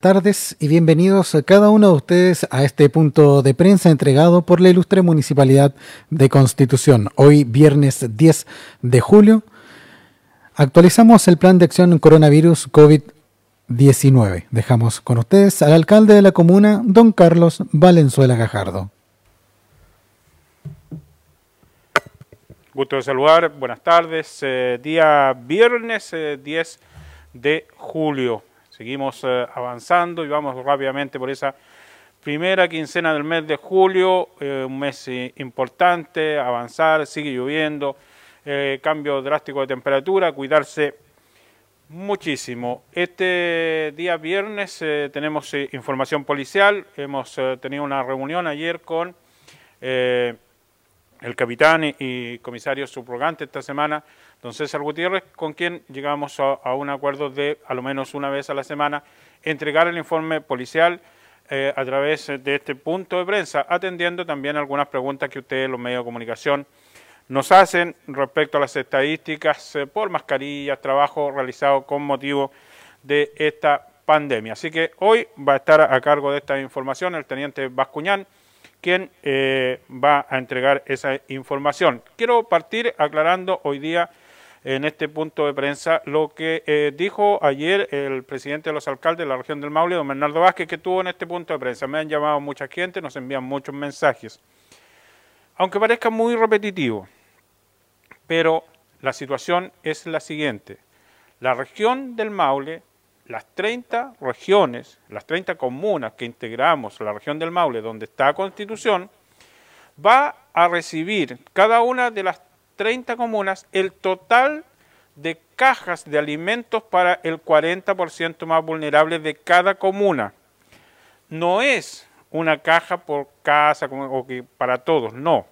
tardes y bienvenidos cada uno de ustedes a este punto de prensa entregado por la ilustre Municipalidad de Constitución. Hoy, viernes 10 de julio, actualizamos el plan de acción coronavirus COVID-19. Dejamos con ustedes al alcalde de la comuna, don Carlos Valenzuela Gajardo. Gusto de saludar, buenas tardes. Eh, día viernes 10 eh, de julio. Seguimos eh, avanzando y vamos rápidamente por esa primera quincena del mes de julio, eh, un mes eh, importante, avanzar, sigue lloviendo, cambio drástico de temperatura, cuidarse muchísimo. Este día viernes tenemos información policial, hemos tenido una reunión ayer con el capitán y comisario subrogante esta semana don César Gutiérrez, con quien llegamos a, un acuerdo de, a lo menos una vez a la semana, entregar el informe policial eh, a través de este punto de prensa, atendiendo también algunas preguntas que ustedes, los medios de comunicación, nos hacen respecto a las estadísticas eh, por mascarillas, trabajo realizado con motivo de esta pandemia. Así que hoy va a estar a cargo de esta información el teniente Bascuñán, quien eh, va a entregar esa información. Quiero partir aclarando hoy día en este punto de prensa lo que eh, dijo ayer el presidente de los alcaldes de la región del Maule, don Bernardo Vázquez, que tuvo en este punto de prensa. Me han llamado mucha gente, nos envían muchos mensajes. Aunque parezca muy repetitivo, pero la situación es la siguiente. La región del Maule, las 30 regiones, las 30 comunas que integramos la región del Maule, donde está Constitución, va a recibir cada una de las 30 comunas el total de cajas de alimentos para el 40% más vulnerable de cada comuna. No es una caja por casa o que para todos, no.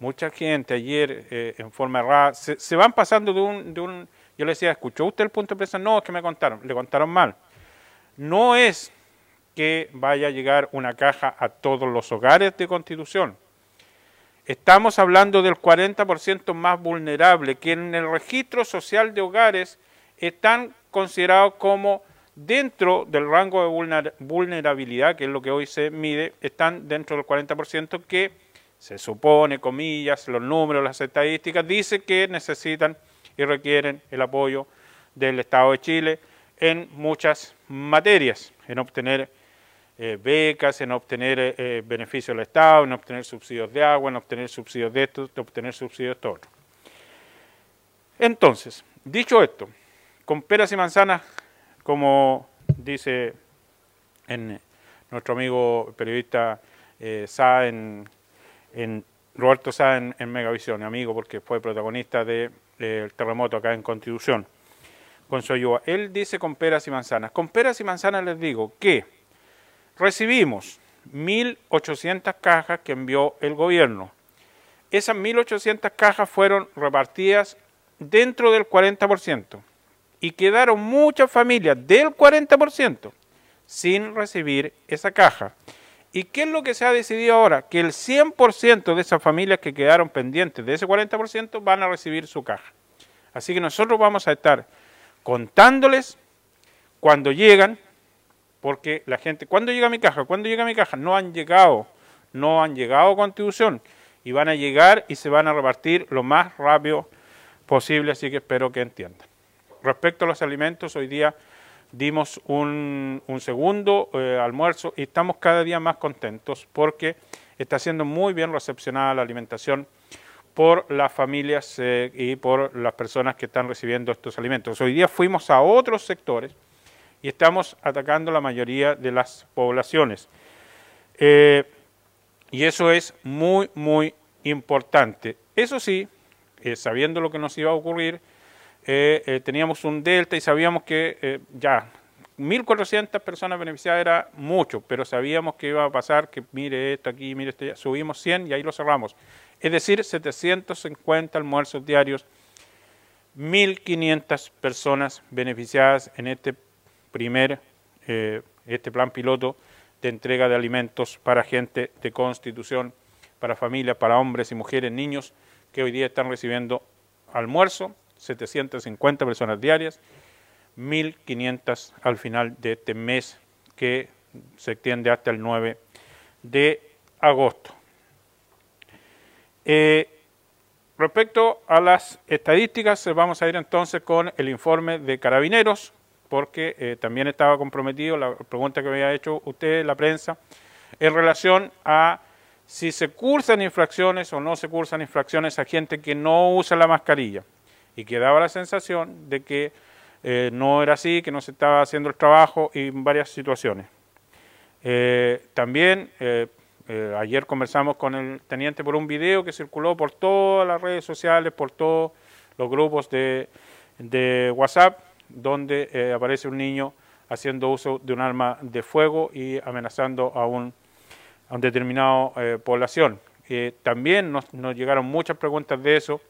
Mucha gente ayer eh, en forma errada se, van pasando de un, de un... Yo le decía, ¿escuchó usted el punto de prensa? No, es que me contaron, le contaron mal. No es que vaya a llegar una caja a todos los hogares de Constitución Estamos hablando del 40% más vulnerable, que en el registro social de hogares están considerados como dentro del rango de vulnerabilidad, que es lo que hoy se mide, están dentro del 40% que se supone, comillas, los números, las estadísticas, dice que necesitan y requieren el apoyo del Estado de Chile en muchas materias, en obtener eh, becas, en obtener eh, eh, beneficios del Estado, en obtener subsidios de agua, en obtener subsidios de esto, en obtener subsidios de esto. Entonces, dicho esto, con peras y manzanas, como dice en nuestro amigo periodista Sá en, Roberto Sá en, Megavisión, amigo porque fue protagonista del terremoto acá en Constitución, con ayuda. Él dice con peras y manzanas. Con peras y manzanas les digo que recibimos 1.800 cajas que envió el gobierno. Esas 1.800 cajas fueron repartidas dentro del 40% y quedaron muchas familias del 40% sin recibir esa caja. ¿Y qué es lo que se ha decidido ahora? Que el 100% de esas familias que quedaron pendientes de ese 40% van a recibir su caja. Así que nosotros vamos a estar contándoles cuando llegan porque la gente, ¿cuándo llega mi caja? ¿Cuándo llega mi caja? No han llegado, no han llegado a Constitución y van a llegar y se van a repartir lo más rápido posible, así que espero que entiendan. Respecto a los alimentos, hoy día dimos un, segundo eh, almuerzo y estamos cada día más contentos porque está siendo muy bien recepcionada la alimentación por las familias eh, y por las personas que están recibiendo estos alimentos. Hoy día fuimos a otros sectores y estamos atacando la mayoría de las poblaciones. Eh, y eso es muy, muy importante. Eso sí, sabiendo lo que nos iba a ocurrir, eh, teníamos un delta y sabíamos que ya 1.400 personas beneficiadas era mucho, pero sabíamos que iba a pasar, que mire esto aquí, mire esto, subimos 100 y ahí lo cerramos. Es decir, 750 almuerzos diarios, 1.500 personas beneficiadas en este primer eh, este plan piloto de entrega de alimentos para gente de constitución, para familias, para hombres y mujeres, niños que hoy día están recibiendo almuerzo, 750 personas diarias, 1.500 al final de este mes que se extiende hasta el 9 de agosto. Eh, respecto a las estadísticas, vamos a ir entonces con el informe de carabineros, porque eh, también estaba comprometido la pregunta que había hecho usted, la prensa, en relación a si se cursan infracciones o no se cursan infracciones a gente que no usa la mascarilla y que daba la sensación de que eh, no era así, que no se estaba haciendo el trabajo en varias situaciones. Eh, también ayer conversamos con el teniente por un video que circuló por todas las redes sociales, por todos los grupos de, WhatsApp, donde eh, aparece un niño haciendo uso de un arma de fuego y amenazando a un, a un determinado eh, población. Eh, también nos, llegaron muchas preguntas de eso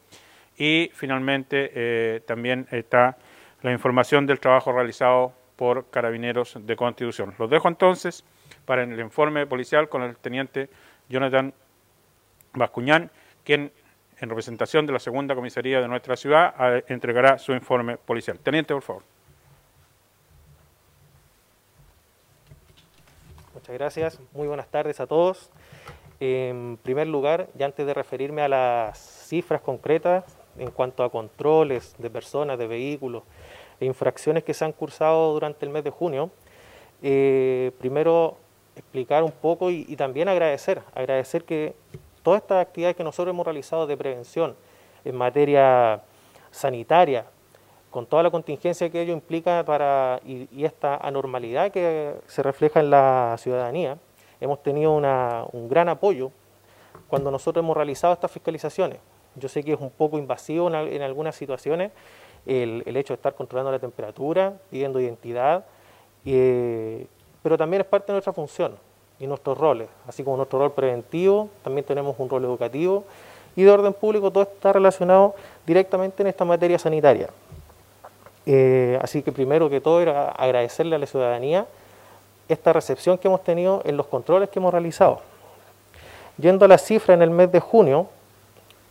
y finalmente también está la información del trabajo realizado por carabineros de Constitución. Los dejo entonces para el informe policial con el teniente Jonathan Bascuñán, quien en representación de la segunda comisaría de nuestra ciudad, entregará su informe policial. Teniente, por favor. Muchas gracias. Muy buenas tardes a todos. En primer lugar, y antes de referirme a las cifras concretas en cuanto a controles de personas, de vehículos e infracciones que se han cursado durante el mes de junio, eh, primero explicar un poco y, y también agradecer, agradecer que todas estas actividades que nosotros hemos realizado de prevención en materia sanitaria, con toda la contingencia que ello implica para, y, esta anormalidad que se refleja en la ciudadanía, hemos tenido un gran apoyo cuando nosotros hemos realizado estas fiscalizaciones. Yo sé que es un poco invasivo en, algunas situaciones el, hecho de estar controlando la temperatura, pidiendo identidad, eh, pero también es parte de nuestra función y nuestros roles, así como nuestro rol preventivo, también tenemos un rol educativo y de orden público, todo está relacionado directamente en esta materia sanitaria. Eh, así que primero que todo era agradecerle a la ciudadanía esta recepción que hemos tenido en los controles que hemos realizado. Yendo a la cifra en el mes de junio,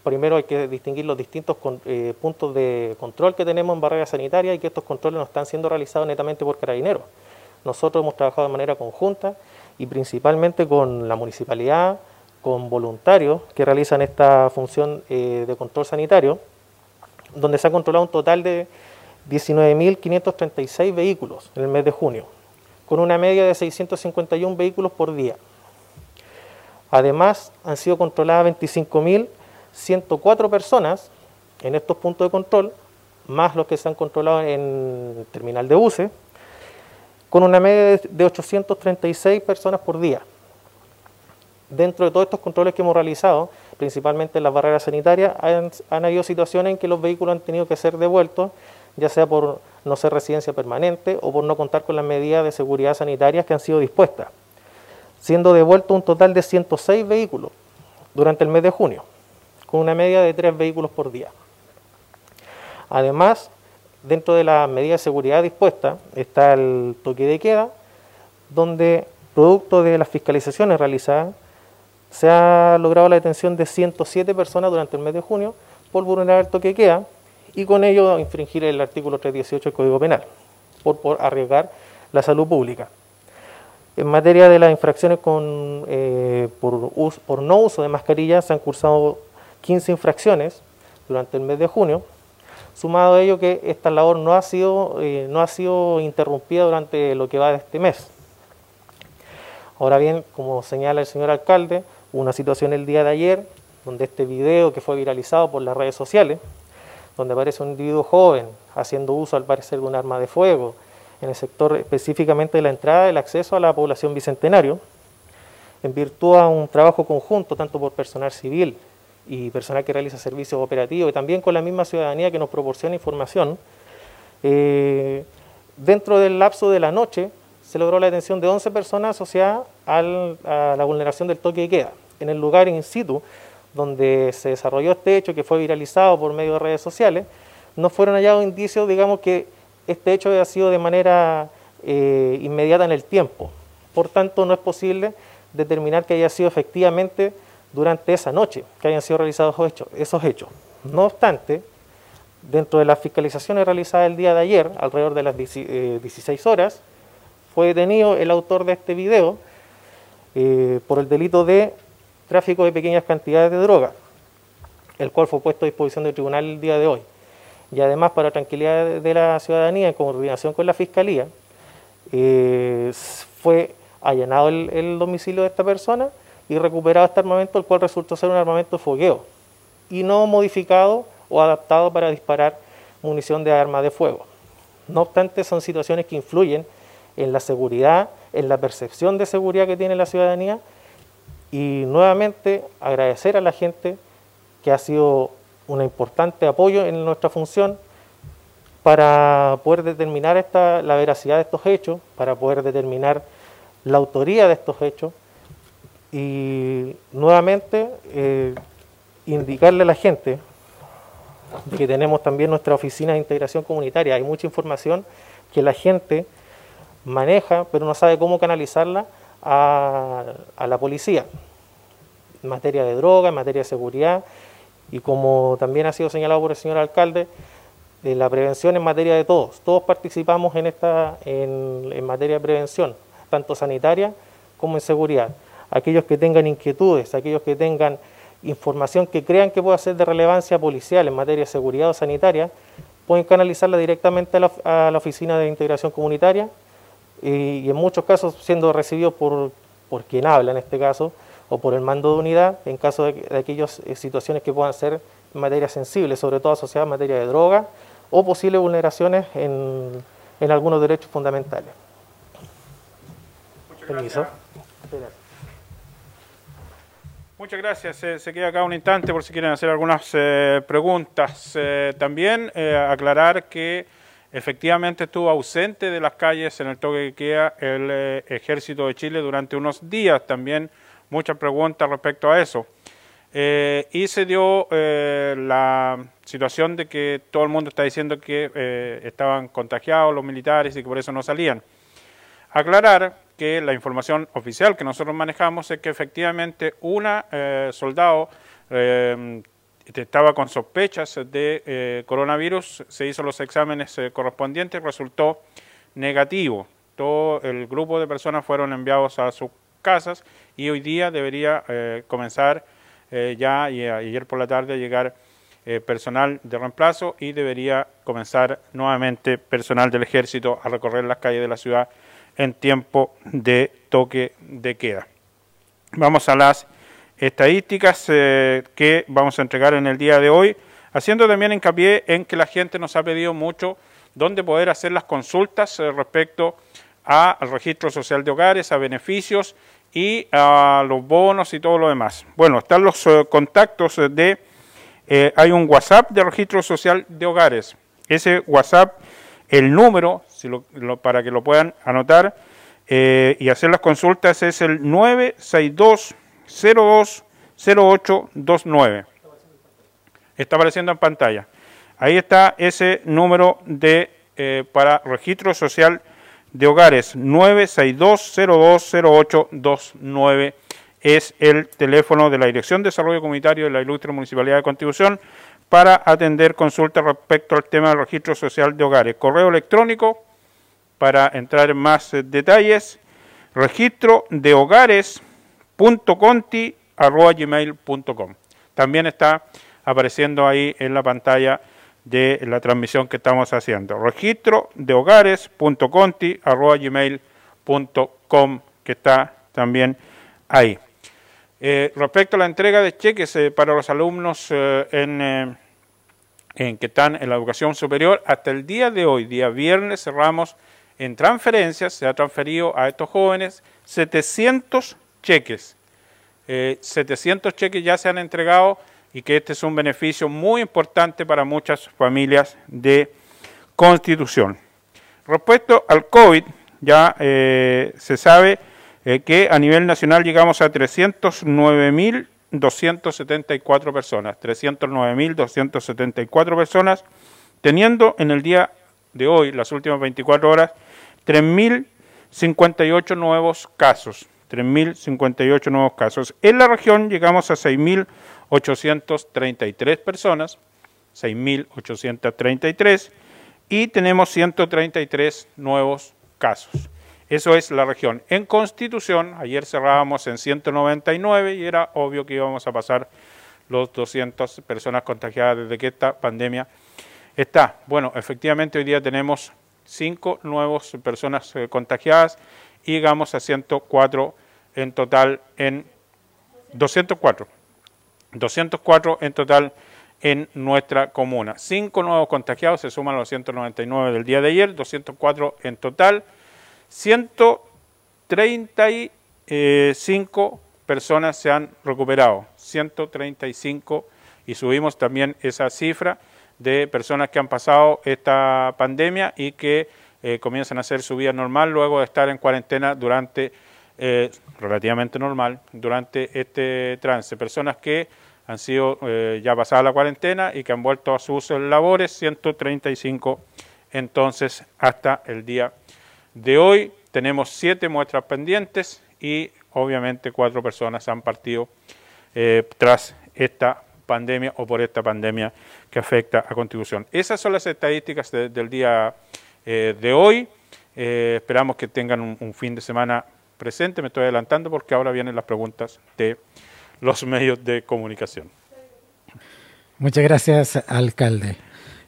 primero hay que distinguir los distintos eh, puntos de control que tenemos en barrera sanitaria y que estos controles no están siendo realizados netamente por carabineros. Nosotros hemos trabajado de manera conjunta y principalmente con la municipalidad, con voluntarios que realizan esta función eh, de control sanitario, donde se ha controlado un total de 19.536 vehículos en el mes de junio, con una media de 651 vehículos por día. Además, han sido controladas 25.104 personas en estos puntos de control, más los que se han controlado en el terminal de buses, con una media de 836 personas por día. Dentro de todos estos controles que hemos realizado, principalmente en las barreras sanitarias, han, habido situaciones en que los vehículos han tenido que ser devueltos, ya sea por no ser residencia permanente o por no contar con las medidas de seguridad sanitarias que han sido dispuestas, siendo devuelto un total de 106 vehículos durante el mes de junio, con una media de 3 vehículos por día. Además, dentro de las medidas de seguridad dispuestas está el toque de queda, donde producto de las fiscalizaciones realizadas se ha logrado la detención de 107 personas durante el mes de junio por vulnerar el toque de queda y con ello infringir el artículo 318 del Código Penal, por, arriesgar la salud pública. En materia de las infracciones con, eh, por, por no uso de mascarilla, se han cursado 15 infracciones durante el mes de junio, Sumado a ello que esta labor no ha sido, eh, no ha sido interrumpida durante lo que va de este mes. Ahora bien, como señala el señor alcalde, una situación el día de ayer donde este video que fue viralizado por las redes sociales, donde aparece un individuo joven haciendo uso al parecer de un arma de fuego en el sector específicamente de la entrada del acceso a la población bicentenario, en virtud a un trabajo conjunto tanto por personal civil y personal que realiza servicios operativos y también con la misma ciudadanía que nos proporciona información, eh, dentro del lapso de la noche se logró la detención de 11 personas asociadas a la vulneración del toque de queda. En el lugar in situ donde se desarrolló este hecho que fue viralizado por medio de redes sociales, no fueron hallados indicios, digamos, que este hecho haya sido de manera eh, inmediata en el tiempo. Por tanto, no es posible determinar que haya sido efectivamente durante esa noche que hayan sido realizados esos hechos. No obstante, dentro de las fiscalizaciones realizadas el día de ayer, alrededor de las 16 eh, horas, fue detenido el autor de este video eh, por el delito de tráfico de pequeñas cantidades de droga, el cual fue puesto a disposición del tribunal el día de hoy. Y además, para tranquilidad de la ciudadanía, en coordinación con la Fiscalía, eh, fue allanado el, domicilio de esta persona y recuperado este armamento, el cual resultó ser un armamento de fogueo y no modificado o adaptado para disparar munición de arma de fuego. No obstante, son situaciones que influyen en la seguridad, en la percepción de seguridad que tiene la ciudadanía y nuevamente agradecer a la gente que ha sido un importante apoyo en nuestra función para poder determinar esta, la veracidad de estos hechos, para poder determinar la autoría de estos hechos y nuevamente eh, indicarle a la gente que tenemos también nuestra oficina de integración comunitaria. Hay mucha información que la gente maneja, pero no sabe cómo canalizarla a, la policía, en materia de droga, en materia de seguridad, y como también ha sido señalado por el señor alcalde, de la prevención en materia de todos. Todos participamos en, esta, en materia de prevención, tanto sanitaria como en seguridad. Aquellos que tengan inquietudes, aquellos que tengan información que crean que pueda ser de relevancia policial en materia de seguridad o sanitaria, pueden canalizarla directamente a la, Oficina de Integración Comunitaria y, en muchos casos siendo recibido por, por quien habla en este caso o por el mando de unidad en caso de, aquellas eh, situaciones que puedan ser en materia sensible, sobre todo asociadas a materia de droga o posibles vulneraciones en, en algunos derechos fundamentales. Permiso. Muchas gracias. se queda acá un instante por si quieren hacer algunas eh, preguntas. Eh, también eh, aclarar que efectivamente estuvo ausente de las calles en el toque que queda el Ejército de Chile durante unos días. También muchas preguntas respecto a eso. y se dio la situación de que todo el mundo está diciendo que estaban contagiados los militares y que por eso no salían. Aclarar que la información oficial que nosotros manejamos es que efectivamente una eh, soldado eh, estaba con sospechas de eh, coronavirus, se hizo los exámenes correspondientes, resultó negativo. Todo el grupo de personas fueron enviados a sus casas y hoy día debería comenzar ya y ayer por la tarde llegar personal de reemplazo y debería comenzar nuevamente personal del ejército a recorrer las calles de la ciudad en tiempo de toque de queda. Vamos a las estadísticas eh, que vamos a entregar en el día de hoy, haciendo también hincapié en que la gente nos ha pedido mucho dónde poder hacer las consultas eh, respecto al registro social de hogares, a beneficios y a los bonos y todo lo demás. Bueno, están los eh, contactos de, hay un WhatsApp de registro social de hogares. Ese WhatsApp el número, para que lo puedan anotar eh, y hacer las consultas, es el 962-020829. Está apareciendo en pantalla. Ahí está ese número de eh, para registro social de hogares 962-020829 es el teléfono de la Dirección de Desarrollo Comunitario de la Ilustre Municipalidad de Contribución para atender consultas respecto al tema del registro social de hogares. Correo electrónico para entrar en más eh, detalles, registro de hogares.conti.gmail.com. También está apareciendo ahí en la pantalla de la transmisión que estamos haciendo. Registro de hogares.conti.gmail.com que está también ahí. Eh, respecto a la entrega de cheques eh, para los alumnos eh, en, que están en la educación superior, hasta el día de hoy, día viernes, cerramos en transferencias, se ha transferido a estos jóvenes 700 cheques. 700 cheques ya se han entregado y que este es un beneficio muy importante para muchas familias de Constitución. Respecto al COVID, ya se sabe eh, que a nivel nacional llegamos a 309.274 personas, 309.274 personas, teniendo en el día de hoy, las últimas 24 horas, 3.058 nuevos casos. 3.058 nuevos casos. En la región llegamos a 6.833 personas, 6.833, y tenemos 133 nuevos casos. Eso es la región. En Constitución, ayer cerrábamos en 199 y era obvio que íbamos a pasar los 200 personas contagiadas desde que esta pandemia está. Bueno, efectivamente hoy día tenemos 5 nuevas personas eh, contagiadas y llegamos a 104 en total en 204. 204 en total en nuestra comuna. 5 nuevos contagiados se suman a los 199 del día de ayer, 204 en total. 135 personas se han recuperado, 135 y subimos también esa cifra de personas que han pasado esta pandemia y que eh, comienzan a hacer su vida normal luego de estar en cuarentena durante, eh, relativamente normal, durante este trance. Personas que han sido eh, ya pasada la cuarentena y que han vuelto a sus labores, 135 entonces hasta el día de hoy. Tenemos siete muestras pendientes y obviamente cuatro personas han partido tras esta pandemia o por esta pandemia que afecta a Constitución. Esas son las estadísticas del día eh, de hoy. esperamos que tengan un fin de semana presente. Me estoy adelantando porque ahora vienen las preguntas de los medios de comunicación. Muchas gracias, alcalde.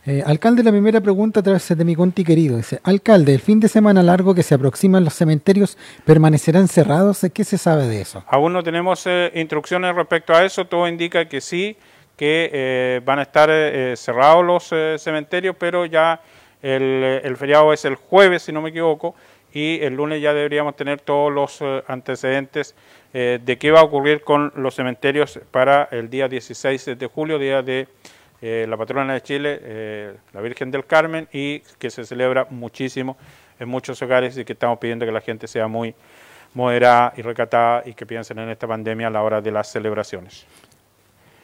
Eh, alcalde, la primera pregunta a través de mi conti querido. Dice, alcalde, el fin de semana largo que se aproximan los cementerios permanecerán cerrados. ¿Qué se sabe de eso? Aún no tenemos eh, instrucciones respecto a eso. Todo indica que sí, que eh, van a estar cerrados los cementerios, pero ya el, el, feriado es el jueves, si no me equivoco, y el lunes ya deberíamos tener todos los antecedentes eh, de qué va a ocurrir con los cementerios para el día 16 de julio, día de eh, la patrona de Chile, eh, la Virgen del Carmen, y que se celebra muchísimo en muchos hogares y que estamos pidiendo que la gente sea muy moderada y recatada y que piensen en esta pandemia a la hora de las celebraciones.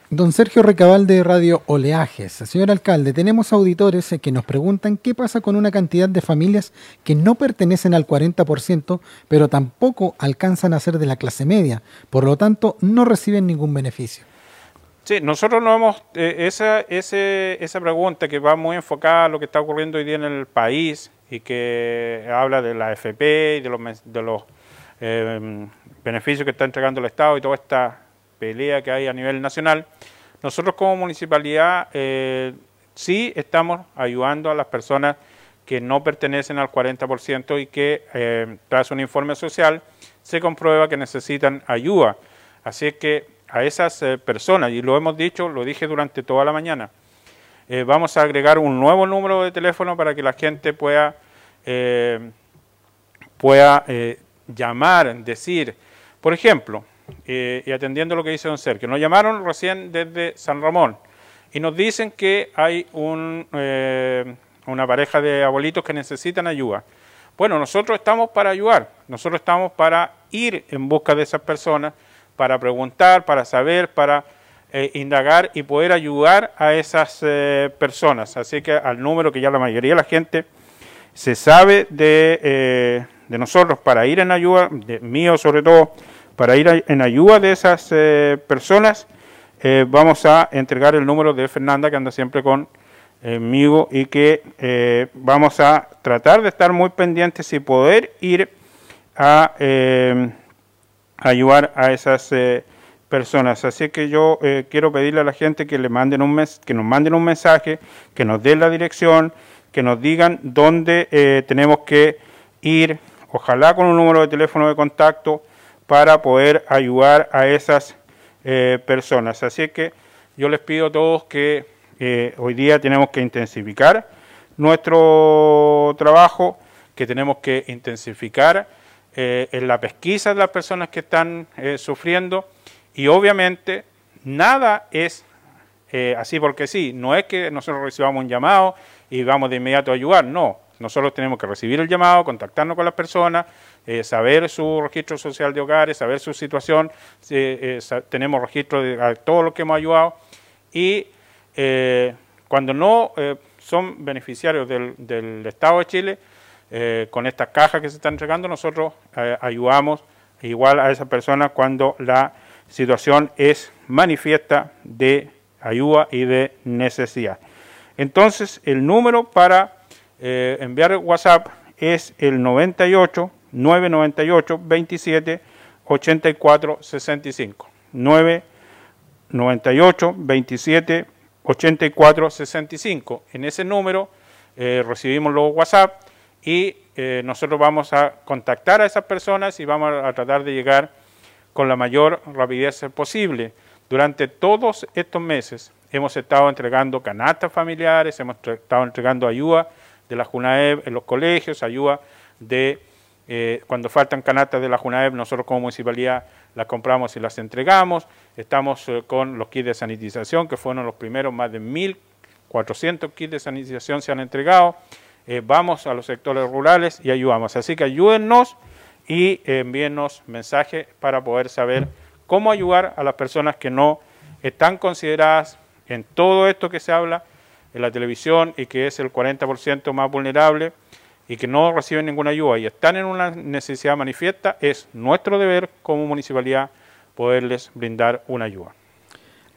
Don Sergio Recabal de Radio Oleajes. Señor alcalde, tenemos auditores que nos preguntan qué pasa con una cantidad de familias que no pertenecen al 40%, pero tampoco alcanzan a ser de la clase media, por lo tanto no reciben ningún beneficio. Sí, nosotros no hemos, eh, esa, esa pregunta que va muy enfocada a lo que está ocurriendo hoy día en el país y que habla de la FP y de los, de los eh, beneficios que está entregando el Estado y toda esta pelea que hay a nivel nacional, nosotros como municipalidad eh, sí estamos ayudando a las personas que no pertenecen al 40% y que eh, tras un informe social se comprueba que necesitan ayuda. Así que a esas eh, personas, y lo hemos dicho, lo dije durante toda la mañana, vamos a agregar un nuevo número de teléfono para que la gente pueda, pueda llamar, decir, por ejemplo, eh, y atendiendo lo que dice don Sergio. Nos llamaron recién desde San Ramón y nos dicen que hay un, eh, una pareja de abuelitos que necesitan ayuda. Bueno, nosotros estamos para ayudar, nosotros estamos para ir en busca de esas personas, para preguntar, para saber, para eh, indagar y poder ayudar a esas personas. Así que al número que ya la mayoría de la gente se sabe de, de nosotros para ir en ayuda, de mío sobre todo, para ir en ayuda de esas eh, personas, eh, vamos a entregar el número de Fernanda, que anda siempre conmigo, y que eh, vamos a tratar de estar muy pendientes y poder ir a ayudar a esas personas. Así que yo quiero pedirle a la gente que le manden un mes, que nos manden un mensaje, que nos den la dirección, que nos digan dónde tenemos que ir, ojalá con un número de teléfono de contacto para poder ayudar a esas eh, personas. Así que yo les pido a todos que eh, hoy día tenemos que intensificar nuestro trabajo, que tenemos que intensificar eh, en la pesquisa de las personas que están sufriendo y obviamente nada es así porque sí, no es que nosotros recibamos un llamado y vamos de inmediato a ayudar, no, nosotros tenemos que recibir el llamado, contactarnos con las personas, eh, saber su registro social de hogares, saber su situación, eh, tenemos registro de todo lo que hemos ayudado y eh, cuando no son beneficiarios del, Estado de Chile, con estas cajas que se están entregando, nosotros ayudamos igual a esas personas cuando la situación es manifiesta de ayuda y de necesidad. Entonces, el número para enviar WhatsApp es el 98 998 27 84 65. 998 27 84 65. En ese número eh, recibimos los WhatsApp y eh, nosotros vamos a contactar a esas personas y vamos a tratar de llegar con la mayor rapidez posible. Durante todos estos meses hemos estado entregando canastas familiares, hemos estado entregando ayuda de la JUNAEB en los colegios, ayuda de eh, cuando faltan canastas de la JUNAEB, nosotros como municipalidad las compramos y las entregamos. Estamos eh, con los kits de sanitización, que fueron los primeros, más de 1.400 kits de sanitización se han entregado. Eh, vamos a los sectores rurales y ayudamos. Así que ayúdennos y envíennos mensajes para poder saber cómo ayudar a las personas que no están consideradas en todo esto que se habla en la televisión y que es el 40% más vulnerable y que no reciben ninguna ayuda y están en una necesidad manifiesta, es nuestro deber como municipalidad poderles brindar una ayuda.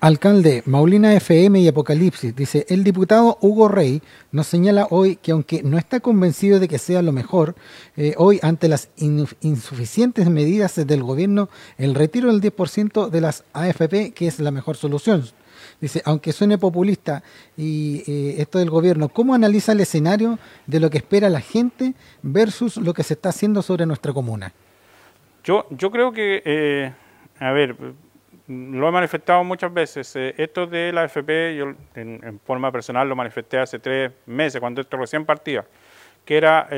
Alcalde, Maulina FM y Apocalipsis dice, el diputado Hugo Rey nos señala hoy que aunque no está convencido de que sea lo mejor, eh, hoy ante las insuficientes medidas del gobierno, el retiro del 10% de las AFP, que es la mejor solución. Dice, aunque suene populista y eh, esto del gobierno, ¿cómo analiza el escenario de lo que espera la gente versus lo que se está haciendo sobre nuestra comuna? Yo, yo creo que, eh, a ver, lo he manifestado muchas veces. Eh, esto de la AFP, yo en, forma personal lo manifesté hace tres meses, cuando esto recién partía, que era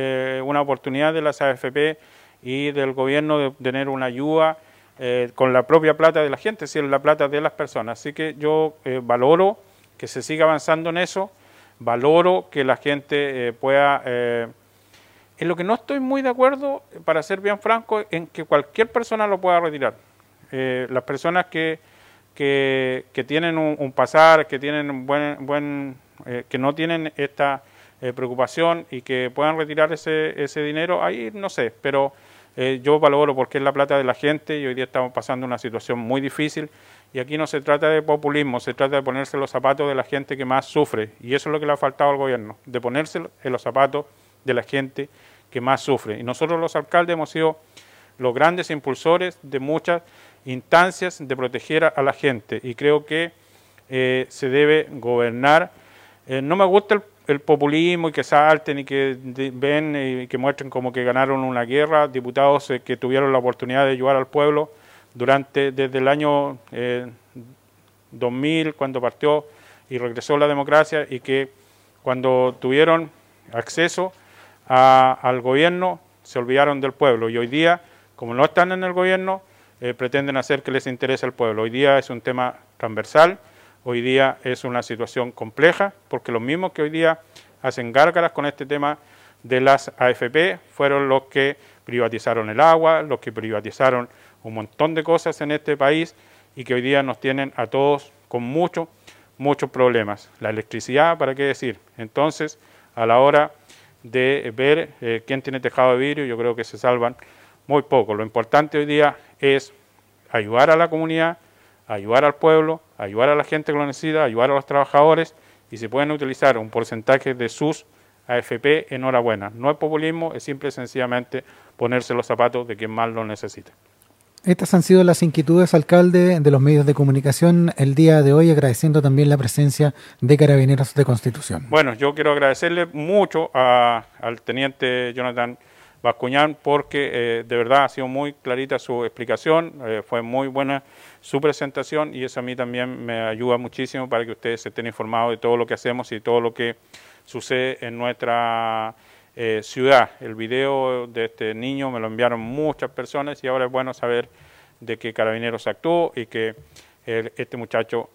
una oportunidad de las AFP y del gobierno de tener una ayuda eh, con la propia plata de la gente, es decir, la plata de las personas. Así que yo eh, valoro que se siga avanzando en eso, valoro que la gente eh, pueda... en lo que no estoy muy de acuerdo, para ser bien franco, en que cualquier persona lo pueda retirar. las personas que, que, tienen un, pasar, que tienen buen, buen que no tienen esta preocupación y que puedan retirar ese, ese dinero, ahí no sé, pero eh, yo valoro porque es la plata de la gente y hoy día estamos pasando una situación muy difícil y aquí no se trata de populismo, se trata de ponerse los zapatos de la gente que más sufre y eso es lo que le ha faltado al gobierno, de ponerse en los zapatos de la gente que más sufre. Y nosotros los alcaldes hemos sido los grandes impulsores de muchas instancias de proteger a la gente y creo que eh, se debe gobernar. Eh, no me gusta el el populismo y que salten y que ven y que muestren como que ganaron una guerra, diputados eh, que tuvieron la oportunidad de ayudar al pueblo durante desde el año 2000 eh, cuando partió y regresó la democracia y que cuando tuvieron acceso al gobierno se olvidaron del pueblo y hoy día como no están en el gobierno eh, pretenden hacer que les interese al pueblo. Hoy día es un tema transversal hoy día es una situación compleja, porque los mismos que hoy día hacen gárgaras con este tema de las AFP fueron los que privatizaron el agua, los que privatizaron un montón de cosas en este país y que hoy día nos tienen a todos con muchos, muchos problemas. La electricidad, ¿para qué decir? Entonces, a la hora de ver eh, quién tiene tejado de vidrio, yo creo que se salvan muy poco. Lo importante hoy día es ayudar a la comunidad, ayudar al pueblo, ayudar a la gente que lo necesita, ayudar a los trabajadores y se pueden utilizar un porcentaje de sus AFP, enhorabuena. No es populismo, es simple y sencillamente ponerse los zapatos de quien más lo necesite. Estas han sido las inquietudes, alcalde, de los medios de comunicación el día de hoy, agradeciendo también la presencia de Carabineros de Constitución. Bueno, yo quiero agradecerle mucho al teniente Jonathan Bascuñán porque eh, de verdad ha sido muy clarita su explicación, eh, fue muy buena su presentación y eso a mí también me ayuda muchísimo para que ustedes estén informados de todo lo que hacemos y todo lo que sucede en nuestra eh, ciudad. El video de este niño me lo enviaron muchas personas y ahora es bueno saber de qué carabineros actuó y que este muchacho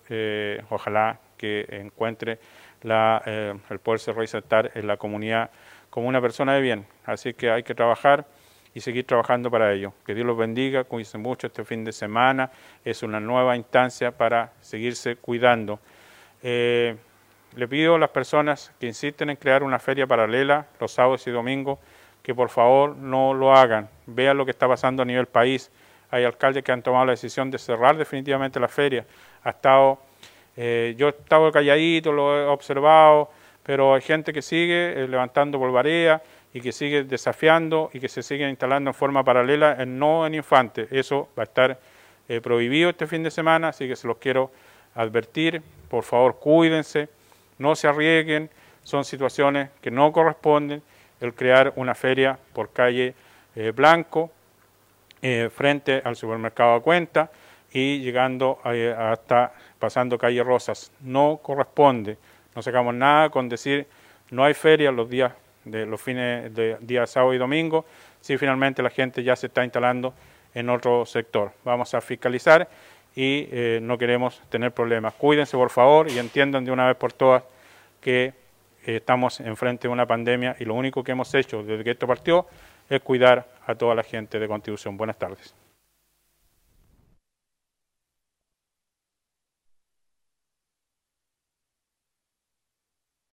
ojalá que encuentre la, el poderse reinsertar en la comunidad como una persona de bien. Así que hay que trabajar y seguir trabajando para ello. Que Dios los bendiga, cuídense mucho este fin de semana. Es una nueva instancia para seguirse cuidando. Eh, le pido a las personas que insisten en crear una feria paralela los sábados y domingos que por favor no lo hagan. Vean lo que está pasando a nivel país. Hay alcaldes que han tomado la decisión de cerrar definitivamente la feria. Ha estado, eh, yo he estado calladito, lo he observado, pero hay gente que sigue eh, levantando polvareda y que sigue desafiando y que se sigue instalando en forma paralela, en, no en Infante. Eso va a estar eh, prohibido este fin de semana, así que se los quiero advertir. Por favor, cuídense, no se arriesguen, son situaciones que no corresponden el crear una feria por calle eh, Blanco frente al supermercado a cuenta y llegando hasta pasando calle Rosas. No corresponde, no sacamos nada con decir no hay feria los días de los fines de día sábado y domingo, si finalmente la gente ya se está instalando en otro sector. Vamos a fiscalizar y eh, no queremos tener problemas. Cuídense por favor y entiendan de una vez por todas que eh, estamos enfrente de una pandemia y lo único que hemos hecho desde que esto partió es cuidar a toda la gente de Constitución. Buenas tardes.